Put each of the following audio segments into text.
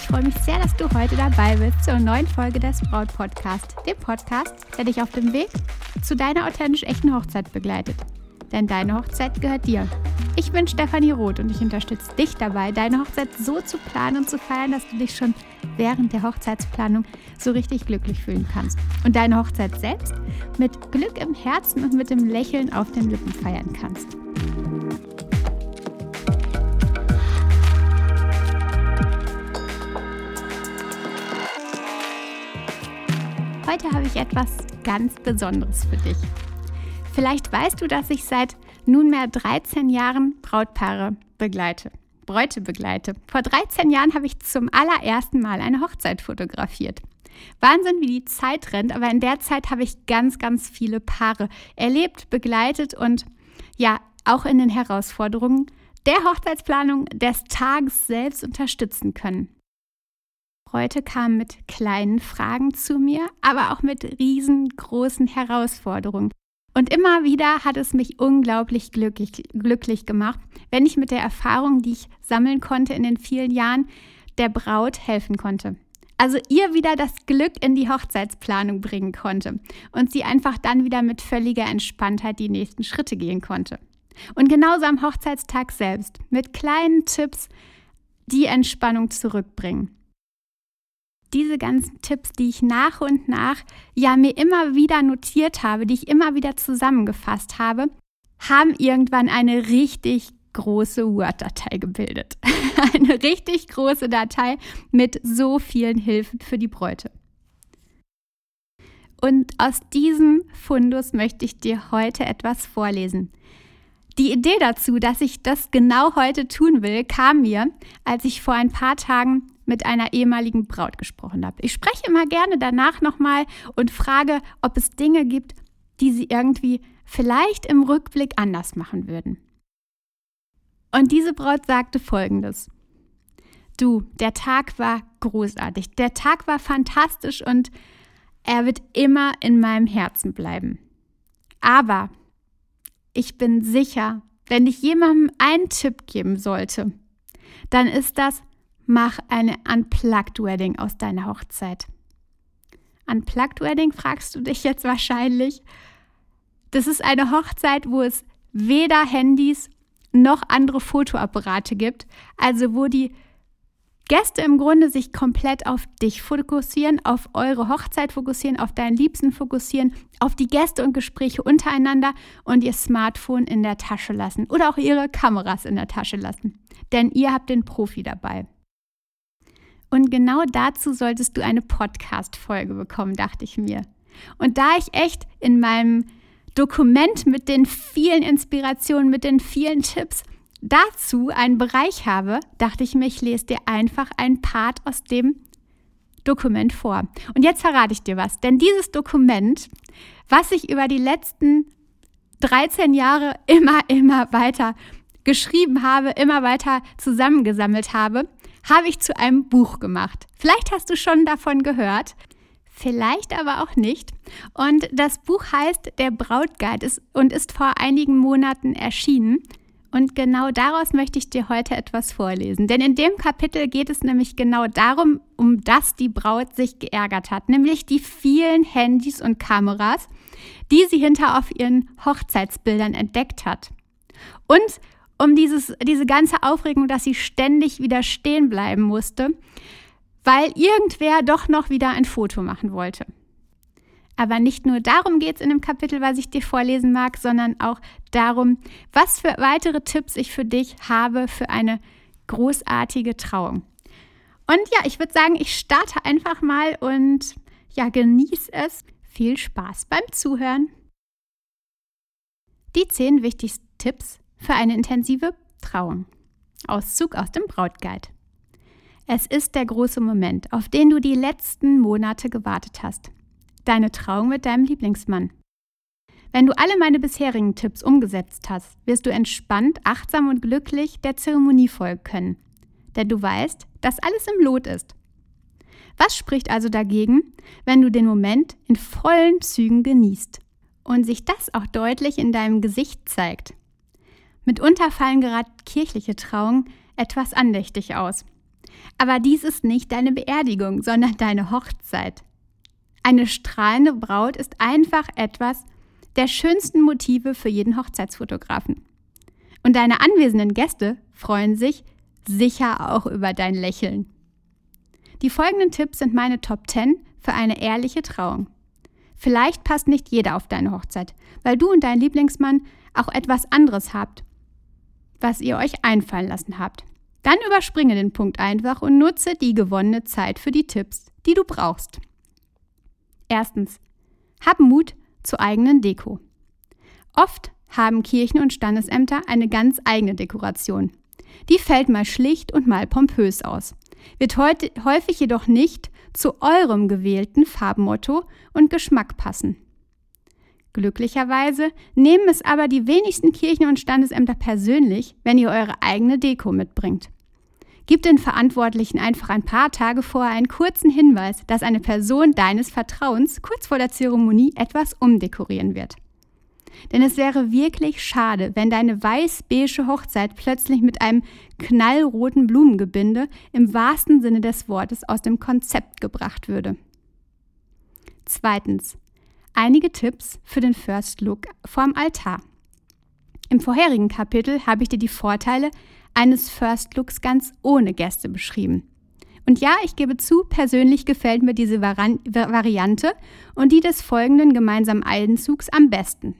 ich freue mich sehr, dass du heute dabei bist zur neuen Folge des Braut Podcast, dem Podcast, der dich auf dem Weg zu deiner authentisch echten Hochzeit begleitet. Denn deine Hochzeit gehört dir. Ich bin Stefanie Roth und ich unterstütze dich dabei, deine Hochzeit so zu planen und zu feiern, dass du dich schon während der Hochzeitsplanung so richtig glücklich fühlen kannst und deine Hochzeit selbst mit Glück im Herzen und mit dem Lächeln auf den Lippen feiern kannst. Heute habe ich etwas ganz Besonderes für dich. Vielleicht weißt du, dass ich seit nunmehr 13 Jahren Brautpaare begleite, Bräute begleite. Vor 13 Jahren habe ich zum allerersten Mal eine Hochzeit fotografiert. Wahnsinn, wie die Zeit rennt, aber in der Zeit habe ich ganz, ganz viele Paare erlebt, begleitet und ja, auch in den Herausforderungen der Hochzeitsplanung des Tages selbst unterstützen können. Bräute kamen mit kleinen Fragen zu mir, aber auch mit riesengroßen Herausforderungen. Und immer wieder hat es mich unglaublich glücklich, glücklich gemacht, wenn ich mit der Erfahrung, die ich sammeln konnte in den vielen Jahren, der Braut helfen konnte. Also ihr wieder das Glück in die Hochzeitsplanung bringen konnte und sie einfach dann wieder mit völliger Entspanntheit die nächsten Schritte gehen konnte. Und genauso am Hochzeitstag selbst mit kleinen Tipps die Entspannung zurückbringen diese ganzen Tipps, die ich nach und nach ja mir immer wieder notiert habe, die ich immer wieder zusammengefasst habe, haben irgendwann eine richtig große Word-Datei gebildet. eine richtig große Datei mit so vielen Hilfen für die Bräute. Und aus diesem Fundus möchte ich dir heute etwas vorlesen. Die Idee dazu, dass ich das genau heute tun will, kam mir, als ich vor ein paar Tagen mit einer ehemaligen Braut gesprochen habe. Ich spreche immer gerne danach nochmal und frage, ob es Dinge gibt, die sie irgendwie vielleicht im Rückblick anders machen würden. Und diese Braut sagte folgendes. Du, der Tag war großartig, der Tag war fantastisch und er wird immer in meinem Herzen bleiben. Aber ich bin sicher, wenn ich jemandem einen Tipp geben sollte, dann ist das, mach eine Unplugged Wedding aus deiner Hochzeit. Unplugged Wedding fragst du dich jetzt wahrscheinlich. Das ist eine Hochzeit, wo es weder Handys noch andere Fotoapparate gibt, also wo die Gäste im Grunde sich komplett auf dich fokussieren, auf eure Hochzeit fokussieren, auf deinen Liebsten fokussieren, auf die Gäste und Gespräche untereinander und ihr Smartphone in der Tasche lassen oder auch ihre Kameras in der Tasche lassen. Denn ihr habt den Profi dabei. Und genau dazu solltest du eine Podcast-Folge bekommen, dachte ich mir. Und da ich echt in meinem Dokument mit den vielen Inspirationen, mit den vielen Tipps dazu einen Bereich habe, dachte ich mir, ich lese dir einfach ein Part aus dem Dokument vor. Und jetzt verrate ich dir was, denn dieses Dokument, was ich über die letzten 13 Jahre immer, immer weiter geschrieben habe, immer weiter zusammengesammelt habe, habe ich zu einem Buch gemacht. Vielleicht hast du schon davon gehört, vielleicht aber auch nicht. Und das Buch heißt Der Brautguide und ist vor einigen Monaten erschienen. Und genau daraus möchte ich dir heute etwas vorlesen. Denn in dem Kapitel geht es nämlich genau darum, um das die Braut sich geärgert hat, nämlich die vielen Handys und Kameras, die sie hinter auf ihren Hochzeitsbildern entdeckt hat. Und um dieses, diese ganze Aufregung, dass sie ständig wieder stehen bleiben musste, weil irgendwer doch noch wieder ein Foto machen wollte. Aber nicht nur darum geht es in dem Kapitel, was ich dir vorlesen mag, sondern auch darum, was für weitere Tipps ich für dich habe für eine großartige Trauung. Und ja, ich würde sagen, ich starte einfach mal und ja, genieße es. Viel Spaß beim Zuhören. Die zehn wichtigsten Tipps für eine intensive Trauung. Auszug aus dem Brautguide. Es ist der große Moment, auf den du die letzten Monate gewartet hast. Deine Trauung mit deinem Lieblingsmann. Wenn du alle meine bisherigen Tipps umgesetzt hast, wirst du entspannt, achtsam und glücklich der Zeremonie folgen können. Denn du weißt, dass alles im Lot ist. Was spricht also dagegen, wenn du den Moment in vollen Zügen genießt und sich das auch deutlich in deinem Gesicht zeigt? Mitunter fallen gerade kirchliche Trauungen etwas andächtig aus. Aber dies ist nicht deine Beerdigung, sondern deine Hochzeit. Eine strahlende Braut ist einfach etwas der schönsten Motive für jeden Hochzeitsfotografen. Und deine anwesenden Gäste freuen sich sicher auch über dein Lächeln. Die folgenden Tipps sind meine Top 10 für eine ehrliche Trauung. Vielleicht passt nicht jeder auf deine Hochzeit, weil du und dein Lieblingsmann auch etwas anderes habt, was ihr euch einfallen lassen habt. Dann überspringe den Punkt einfach und nutze die gewonnene Zeit für die Tipps, die du brauchst. Erstens, hab Mut zur eigenen Deko. Oft haben Kirchen und Standesämter eine ganz eigene Dekoration. Die fällt mal schlicht und mal pompös aus, wird heute, häufig jedoch nicht zu eurem gewählten Farbmotto und Geschmack passen. Glücklicherweise nehmen es aber die wenigsten Kirchen und Standesämter persönlich, wenn ihr eure eigene Deko mitbringt. Gib den Verantwortlichen einfach ein paar Tage vorher einen kurzen Hinweis, dass eine Person deines Vertrauens kurz vor der Zeremonie etwas umdekorieren wird. Denn es wäre wirklich schade, wenn deine weiß-beige Hochzeit plötzlich mit einem knallroten Blumengebinde im wahrsten Sinne des Wortes aus dem Konzept gebracht würde. Zweitens. Einige Tipps für den First Look vorm Altar. Im vorherigen Kapitel habe ich dir die Vorteile eines First Looks ganz ohne Gäste beschrieben. Und ja, ich gebe zu, persönlich gefällt mir diese Variante und die des folgenden gemeinsamen Einzugs am besten.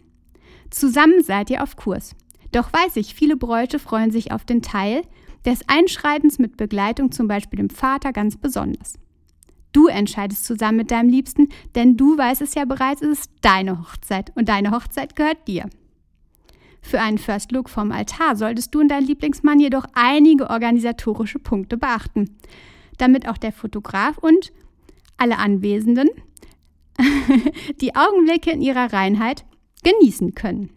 Zusammen seid ihr auf Kurs. Doch weiß ich, viele Bräute freuen sich auf den Teil des Einschreitens mit Begleitung, zum Beispiel dem Vater, ganz besonders. Du entscheidest zusammen mit deinem Liebsten, denn du weißt es ja bereits, es ist deine Hochzeit und deine Hochzeit gehört dir. Für einen First Look vom Altar solltest du und dein Lieblingsmann jedoch einige organisatorische Punkte beachten, damit auch der Fotograf und alle Anwesenden die Augenblicke in ihrer Reinheit genießen können.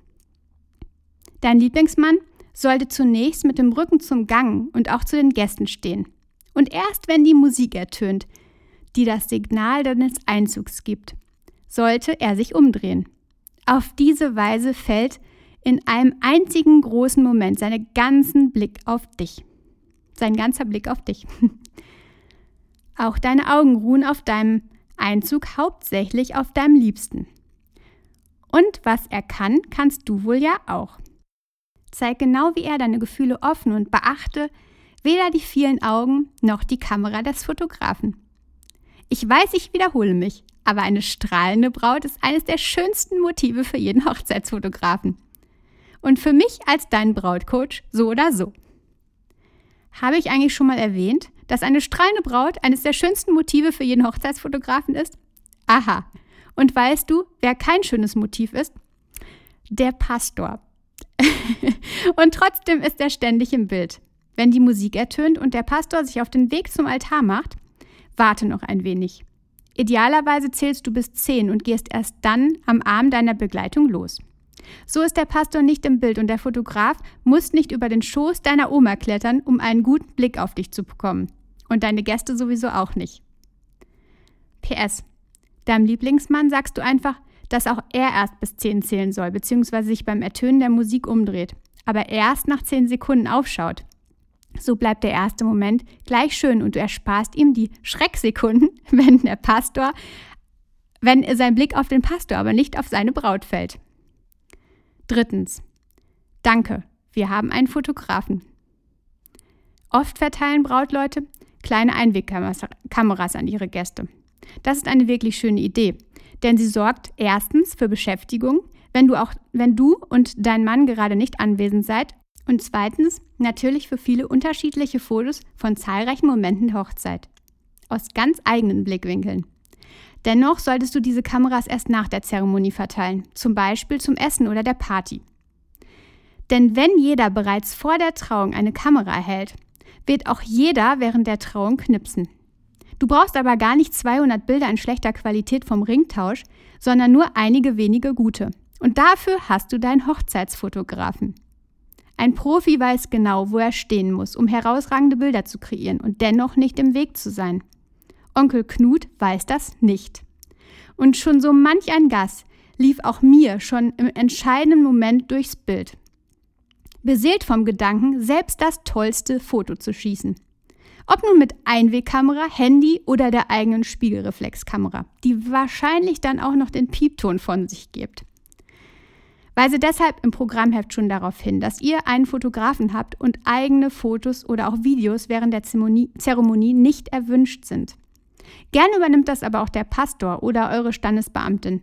Dein Lieblingsmann sollte zunächst mit dem Rücken zum Gang und auch zu den Gästen stehen. Und erst wenn die Musik ertönt, die das Signal deines Einzugs gibt, sollte er sich umdrehen. Auf diese Weise fällt in einem einzigen großen Moment seinen ganzen Blick auf dich. Sein ganzer Blick auf dich. Auch deine Augen ruhen auf deinem Einzug hauptsächlich auf deinem Liebsten. Und was er kann, kannst du wohl ja auch. Zeig genau wie er deine Gefühle offen und beachte weder die vielen Augen noch die Kamera des Fotografen. Ich weiß, ich wiederhole mich, aber eine strahlende Braut ist eines der schönsten Motive für jeden Hochzeitsfotografen. Und für mich als dein Brautcoach so oder so. Habe ich eigentlich schon mal erwähnt, dass eine strahlende Braut eines der schönsten Motive für jeden Hochzeitsfotografen ist? Aha, und weißt du, wer kein schönes Motiv ist? Der Pastor. und trotzdem ist er ständig im Bild. Wenn die Musik ertönt und der Pastor sich auf den Weg zum Altar macht, warte noch ein wenig. Idealerweise zählst du bis zehn und gehst erst dann am Arm deiner Begleitung los. So ist der Pastor nicht im Bild und der Fotograf muss nicht über den Schoß deiner Oma klettern, um einen guten Blick auf dich zu bekommen. Und deine Gäste sowieso auch nicht. PS. Deinem Lieblingsmann sagst du einfach, dass auch er erst bis 10 zählen soll, beziehungsweise sich beim Ertönen der Musik umdreht, aber erst nach 10 Sekunden aufschaut. So bleibt der erste Moment gleich schön und du ersparst ihm die Schrecksekunden, wenn der Pastor, wenn sein Blick auf den Pastor, aber nicht auf seine Braut fällt. Drittens. Danke, wir haben einen Fotografen. Oft verteilen Brautleute kleine Einwegkameras an ihre Gäste. Das ist eine wirklich schöne Idee, denn sie sorgt erstens für Beschäftigung, wenn du, auch, wenn du und dein Mann gerade nicht anwesend seid und zweitens natürlich für viele unterschiedliche Fotos von zahlreichen Momenten der Hochzeit. Aus ganz eigenen Blickwinkeln. Dennoch solltest du diese Kameras erst nach der Zeremonie verteilen, zum Beispiel zum Essen oder der Party. Denn wenn jeder bereits vor der Trauung eine Kamera erhält, wird auch jeder während der Trauung knipsen. Du brauchst aber gar nicht 200 Bilder in schlechter Qualität vom Ringtausch, sondern nur einige wenige gute. Und dafür hast du deinen Hochzeitsfotografen. Ein Profi weiß genau, wo er stehen muss, um herausragende Bilder zu kreieren und dennoch nicht im Weg zu sein. Onkel Knut weiß das nicht. Und schon so manch ein Gast lief auch mir schon im entscheidenden Moment durchs Bild. Beseelt vom Gedanken, selbst das tollste Foto zu schießen. Ob nun mit Einwegkamera, Handy oder der eigenen Spiegelreflexkamera, die wahrscheinlich dann auch noch den Piepton von sich gibt. Weise deshalb im Programmheft schon darauf hin, dass ihr einen Fotografen habt und eigene Fotos oder auch Videos während der Zeremonie nicht erwünscht sind. Gerne übernimmt das aber auch der Pastor oder eure Standesbeamtin.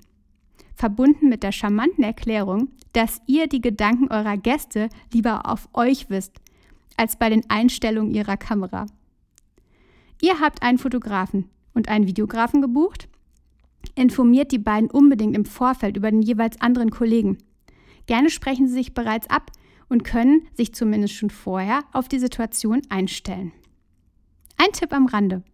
Verbunden mit der charmanten Erklärung, dass ihr die Gedanken eurer Gäste lieber auf euch wisst, als bei den Einstellungen ihrer Kamera. Ihr habt einen Fotografen und einen Videografen gebucht? Informiert die beiden unbedingt im Vorfeld über den jeweils anderen Kollegen. Gerne sprechen sie sich bereits ab und können sich zumindest schon vorher auf die Situation einstellen. Ein Tipp am Rande.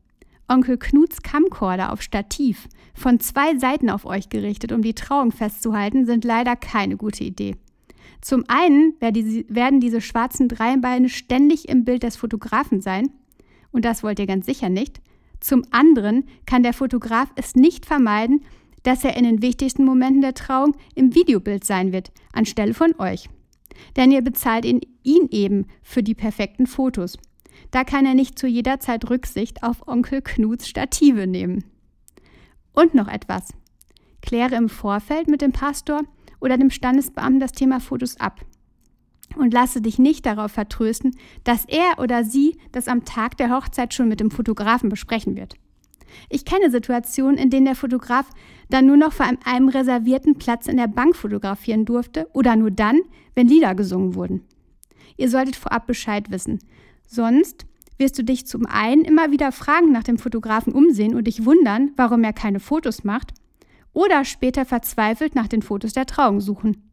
Onkel Knuts Camcorder auf Stativ, von zwei Seiten auf euch gerichtet, um die Trauung festzuhalten, sind leider keine gute Idee. Zum einen werden diese schwarzen Dreibeine ständig im Bild des Fotografen sein und das wollt ihr ganz sicher nicht. Zum anderen kann der Fotograf es nicht vermeiden, dass er in den wichtigsten Momenten der Trauung im Videobild sein wird, anstelle von euch. Denn ihr bezahlt ihn, ihn eben für die perfekten Fotos. Da kann er nicht zu jeder Zeit Rücksicht auf Onkel Knuts Stative nehmen. Und noch etwas. Kläre im Vorfeld mit dem Pastor oder dem Standesbeamten das Thema Fotos ab und lasse dich nicht darauf vertrösten, dass er oder sie das am Tag der Hochzeit schon mit dem Fotografen besprechen wird. Ich kenne Situationen, in denen der Fotograf dann nur noch vor einem reservierten Platz in der Bank fotografieren durfte oder nur dann, wenn Lieder gesungen wurden. Ihr solltet vorab Bescheid wissen. Sonst wirst du dich zum einen immer wieder fragend nach dem Fotografen umsehen und dich wundern, warum er keine Fotos macht, oder später verzweifelt nach den Fotos der Trauung suchen.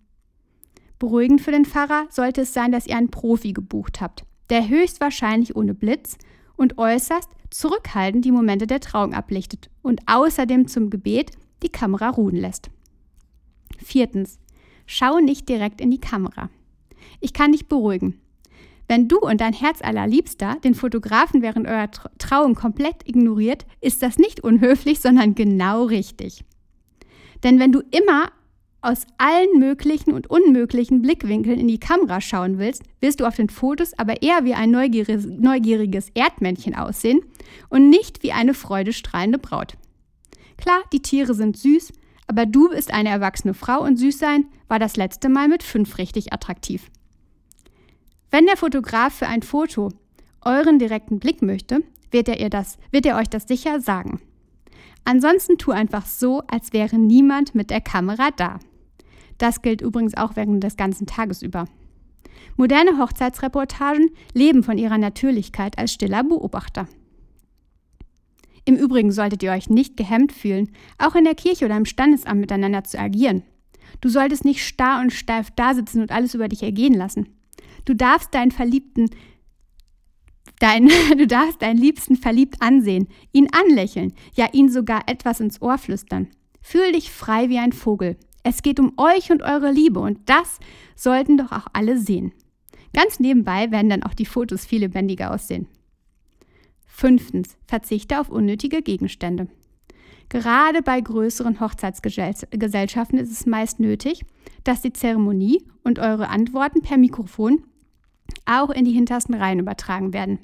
Beruhigend für den Pfarrer sollte es sein, dass ihr einen Profi gebucht habt, der höchstwahrscheinlich ohne Blitz und äußerst zurückhaltend die Momente der Trauung ablichtet und außerdem zum Gebet die Kamera ruhen lässt. Viertens. Schau nicht direkt in die Kamera. Ich kann dich beruhigen. Wenn du und dein Herz allerliebster den Fotografen während eurer Trauung komplett ignoriert, ist das nicht unhöflich, sondern genau richtig. Denn wenn du immer aus allen möglichen und unmöglichen Blickwinkeln in die Kamera schauen willst, wirst du auf den Fotos aber eher wie ein neugieriges, Erdmännchen aussehen und nicht wie eine freudestrahlende Braut. Klar, die Tiere sind süß, aber du bist eine erwachsene Frau und süß sein war das letzte Mal mit fünf richtig attraktiv. Wenn der Fotograf für ein Foto euren direkten Blick möchte, wird er, ihr das, wird er euch das sicher sagen. Ansonsten tu einfach so, als wäre niemand mit der Kamera da. Das gilt übrigens auch während des ganzen Tages über. Moderne Hochzeitsreportagen leben von ihrer Natürlichkeit als stiller Beobachter. Im Übrigen solltet ihr euch nicht gehemmt fühlen, auch in der Kirche oder im Standesamt miteinander zu agieren. Du solltest nicht starr und steif dasitzen und alles über dich ergehen lassen. Du darfst deinen Verliebten, dein, du darfst deinen Liebsten verliebt ansehen, ihn anlächeln, ja ihn sogar etwas ins Ohr flüstern. Fühl dich frei wie ein Vogel. Es geht um euch und eure Liebe und das sollten doch auch alle sehen. Ganz nebenbei werden dann auch die Fotos viel lebendiger aussehen. Fünftens, verzichte auf unnötige Gegenstände. Gerade bei größeren Hochzeitsgesellschaften ist es meist nötig, dass die Zeremonie und eure Antworten per Mikrofon auch in die hintersten Reihen übertragen werden.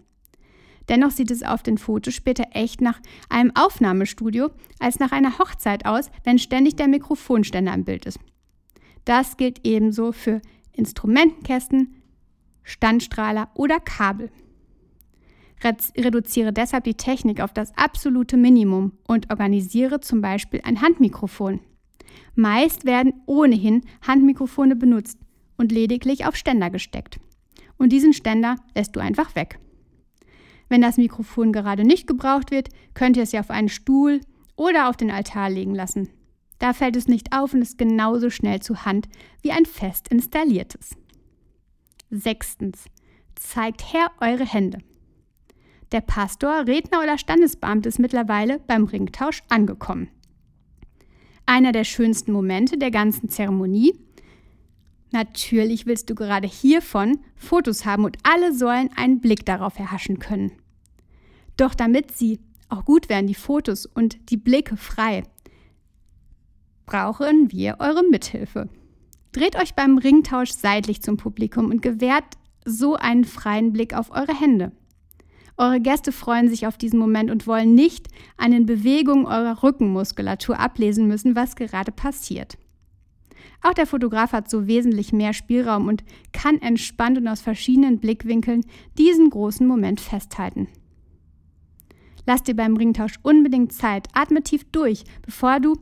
Dennoch sieht es auf den Fotos später echt nach einem Aufnahmestudio als nach einer Hochzeit aus, wenn ständig der Mikrofonständer im Bild ist. Das gilt ebenso für Instrumentenkästen, Standstrahler oder Kabel. Reduziere deshalb die Technik auf das absolute Minimum und organisiere zum Beispiel ein Handmikrofon. Meist werden ohnehin Handmikrofone benutzt und lediglich auf Ständer gesteckt. Und diesen Ständer lässt du einfach weg. Wenn das Mikrofon gerade nicht gebraucht wird, könnt ihr es ja auf einen Stuhl oder auf den Altar legen lassen. Da fällt es nicht auf und ist genauso schnell zu Hand wie ein fest installiertes. Sechstens. Zeigt her eure Hände. Der Pastor, Redner oder Standesbeamte ist mittlerweile beim Ringtausch angekommen. Einer der schönsten Momente der ganzen Zeremonie. Natürlich willst du gerade hiervon Fotos haben und alle sollen einen Blick darauf erhaschen können. Doch damit sie auch gut werden, die Fotos und die Blicke frei, brauchen wir eure Mithilfe. Dreht euch beim Ringtausch seitlich zum Publikum und gewährt so einen freien Blick auf eure Hände. Eure Gäste freuen sich auf diesen Moment und wollen nicht an den Bewegungen eurer Rückenmuskulatur ablesen müssen, was gerade passiert. Auch der Fotograf hat so wesentlich mehr Spielraum und kann entspannt und aus verschiedenen Blickwinkeln diesen großen Moment festhalten. Lass dir beim Ringtausch unbedingt Zeit, atme tief durch, bevor du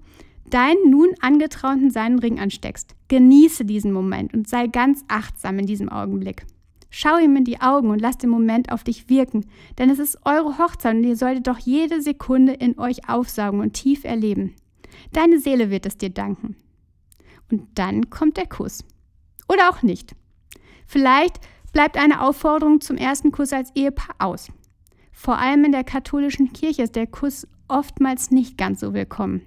deinen nun angetrauten seinen Ring ansteckst. Genieße diesen Moment und sei ganz achtsam in diesem Augenblick. Schau ihm in die Augen und lass den Moment auf dich wirken, denn es ist eure Hochzeit und ihr solltet doch jede Sekunde in euch aufsaugen und tief erleben. Deine Seele wird es dir danken. Und dann kommt der Kuss. Oder auch nicht. Vielleicht bleibt eine Aufforderung zum ersten Kuss als Ehepaar aus. Vor allem in der katholischen Kirche ist der Kuss oftmals nicht ganz so willkommen.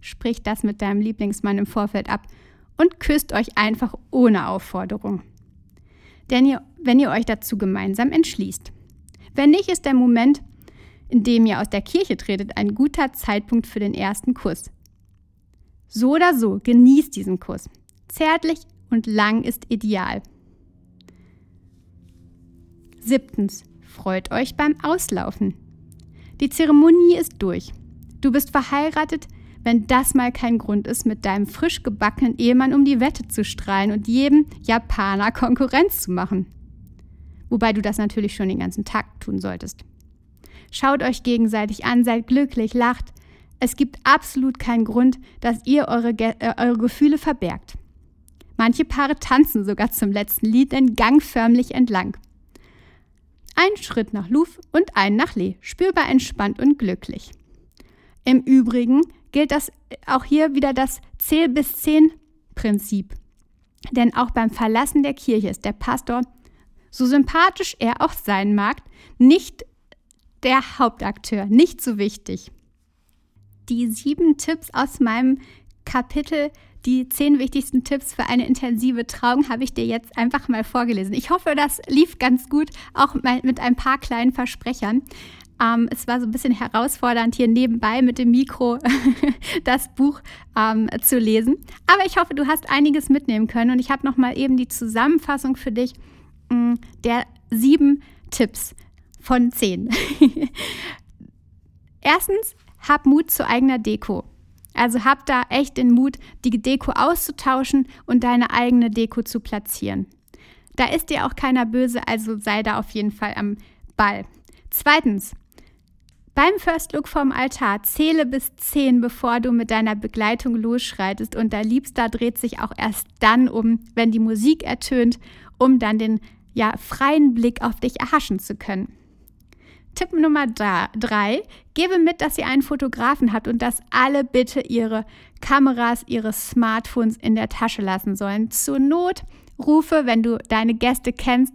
Sprich das mit deinem Lieblingsmann im Vorfeld ab und küsst euch einfach ohne Aufforderung denn ihr, wenn ihr euch dazu gemeinsam entschließt. Wenn nicht, ist der Moment, in dem ihr aus der Kirche tretet, ein guter Zeitpunkt für den ersten Kuss. So oder so, genießt diesen Kuss. Zärtlich und lang ist ideal. Siebtens, freut euch beim Auslaufen. Die Zeremonie ist durch. Du bist verheiratet, wenn das mal kein Grund ist, mit deinem frisch gebackenen Ehemann um die Wette zu strahlen und jedem Japaner Konkurrenz zu machen. Wobei du das natürlich schon den ganzen Tag tun solltest. Schaut euch gegenseitig an, seid glücklich, lacht. Es gibt absolut keinen Grund, dass ihr eure, äh, eure Gefühle verbergt. Manche Paare tanzen sogar zum letzten Lied den Gang förmlich entlang. Ein Schritt nach Luf und ein nach Lee, spürbar entspannt und glücklich. Im Übrigen gilt das auch hier wieder das Zähl bis zehn Prinzip. Denn auch beim Verlassen der Kirche ist der Pastor, so sympathisch er auch sein mag, nicht der Hauptakteur, nicht so wichtig. Die sieben Tipps aus meinem Kapitel, die zehn wichtigsten Tipps für eine intensive Trauung, habe ich dir jetzt einfach mal vorgelesen. Ich hoffe, das lief ganz gut, auch mit ein paar kleinen Versprechern. Ähm, es war so ein bisschen herausfordernd, hier nebenbei mit dem Mikro das Buch ähm, zu lesen. Aber ich hoffe, du hast einiges mitnehmen können und ich habe nochmal eben die Zusammenfassung für dich mh, mm, der sieben Tipps von zehn. Erstens, hab Mut zu eigener Deko. Also hab da echt den Mut, die Deko auszutauschen und deine eigene Deko zu platzieren. Da ist dir auch keiner böse, also sei da auf jeden Fall am Ball. Zweitens, beim First Look vom Altar zähle bis 10, bevor du mit deiner Begleitung losschreitest und dein Liebster dreht sich auch erst dann um, wenn die Musik ertönt, um dann den ja, freien Blick auf dich erhaschen zu können. Tipp Nummer 3. Gebe mit, dass ihr einen Fotografen habt und dass alle bitte ihre Kameras, ihre Smartphones in der Tasche lassen sollen. Zur Not rufe, wenn du deine Gäste kennst,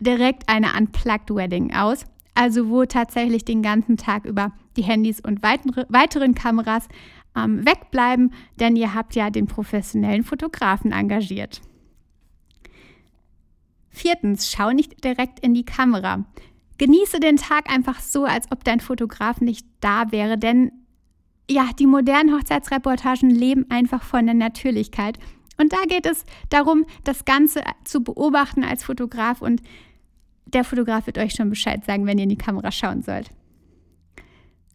direkt eine Unplugged Wedding aus also wo tatsächlich den ganzen Tag über die Handys und weitere, weiteren Kameras ähm, wegbleiben, denn ihr habt ja den professionellen Fotografen engagiert. Viertens, schau nicht direkt in die Kamera. Genieße den Tag einfach so, als ob dein Fotograf nicht da wäre, denn ja, die modernen Hochzeitsreportagen leben einfach von der Natürlichkeit. Und da geht es darum, das Ganze zu beobachten als Fotograf und der Fotograf wird euch schon Bescheid sagen, wenn ihr in die Kamera schauen sollt.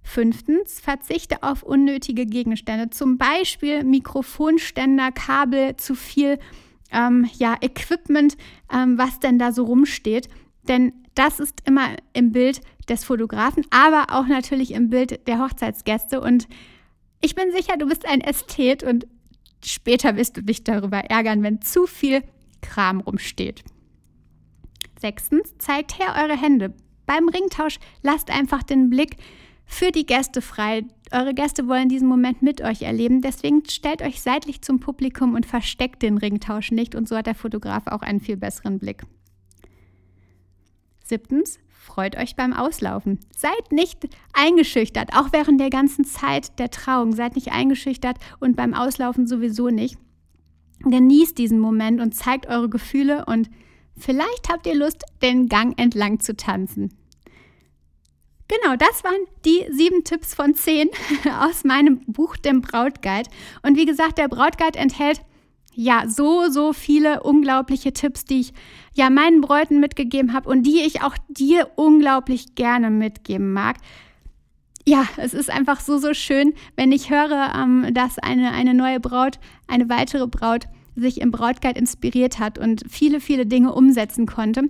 Fünftens, verzichte auf unnötige Gegenstände, zum Beispiel Mikrofonständer, Kabel, zu viel ähm, ja, Equipment, ähm, was denn da so rumsteht. Denn das ist immer im Bild des Fotografen, aber auch natürlich im Bild der Hochzeitsgäste. Und ich bin sicher, du bist ein Ästhet und später wirst du dich darüber ärgern, wenn zu viel Kram rumsteht. Sechstens, zeigt her eure Hände. Beim Ringtausch lasst einfach den Blick für die Gäste frei. Eure Gäste wollen diesen Moment mit euch erleben. Deswegen stellt euch seitlich zum Publikum und versteckt den Ringtausch nicht. Und so hat der Fotograf auch einen viel besseren Blick. Siebtens, freut euch beim Auslaufen. Seid nicht eingeschüchtert, auch während der ganzen Zeit der Trauung. Seid nicht eingeschüchtert und beim Auslaufen sowieso nicht. Genießt diesen Moment und zeigt eure Gefühle und Vielleicht habt ihr Lust, den Gang entlang zu tanzen. Genau, das waren die sieben Tipps von zehn aus meinem Buch, dem Brautguide. Und wie gesagt, der Brautguide enthält ja, so, so viele unglaubliche Tipps, die ich ja meinen Bräuten mitgegeben habe und die ich auch dir unglaublich gerne mitgeben mag. Ja, es ist einfach so, so schön, wenn ich höre, ähm, dass eine, eine neue Braut, eine weitere Braut sich im Brautguide inspiriert hat und viele, viele Dinge umsetzen konnte.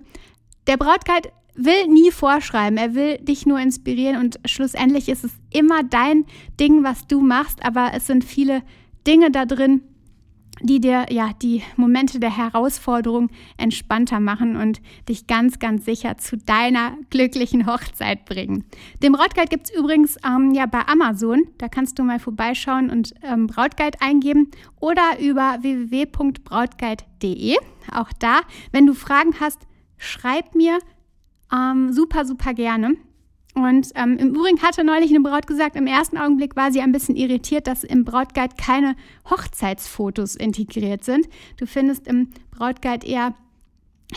Der Brautguide will nie vorschreiben, er will dich nur inspirieren und schlussendlich ist es immer dein Ding, was du machst, aber es sind viele Dinge da drin, die dir ja die Momente der Herausforderung entspannter machen und dich ganz, ganz sicher zu deiner glücklichen Hochzeit bringen. Den Brautguide gibt es übrigens ähm, ja bei Amazon. Da kannst du mal vorbeischauen und ähm, Brautguide eingeben oder über www.brautguide.de. Auch da, wenn du Fragen hast, schreib mir ähm, super, super gerne. Und ähm, im Übrigen hatte neulich eine Braut gesagt, im ersten Augenblick war sie ein bisschen irritiert, dass im Brautguide keine Hochzeitsfotos integriert sind. Du findest im Brautguide eher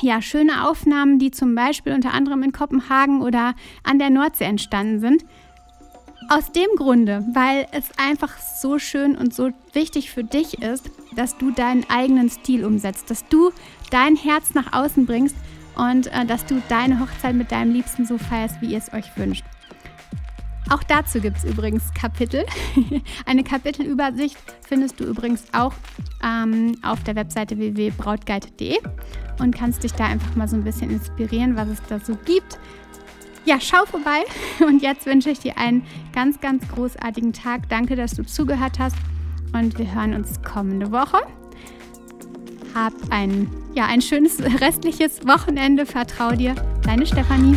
ja, schöne Aufnahmen, die zum Beispiel unter anderem in Kopenhagen oder an der Nordsee entstanden sind. Aus dem Grunde, weil es einfach so schön und so wichtig für dich ist, dass du deinen eigenen Stil umsetzt, dass du dein Herz nach außen bringst und äh, dass du deine Hochzeit mit deinem Liebsten so feierst, wie ihr es euch wünscht. Auch dazu gibt es übrigens Kapitel. Eine Kapitelübersicht findest du übrigens auch ähm, auf der Webseite www.brautguide.de und kannst dich da einfach mal so ein bisschen inspirieren, was es da so gibt. Ja, schau vorbei und jetzt wünsche ich dir einen ganz, ganz großartigen Tag. Danke, dass du zugehört hast und wir hören uns kommende Woche. Hab ein, ja, ein schönes restliches Wochenende. Vertrau dir. Deine Stefanie.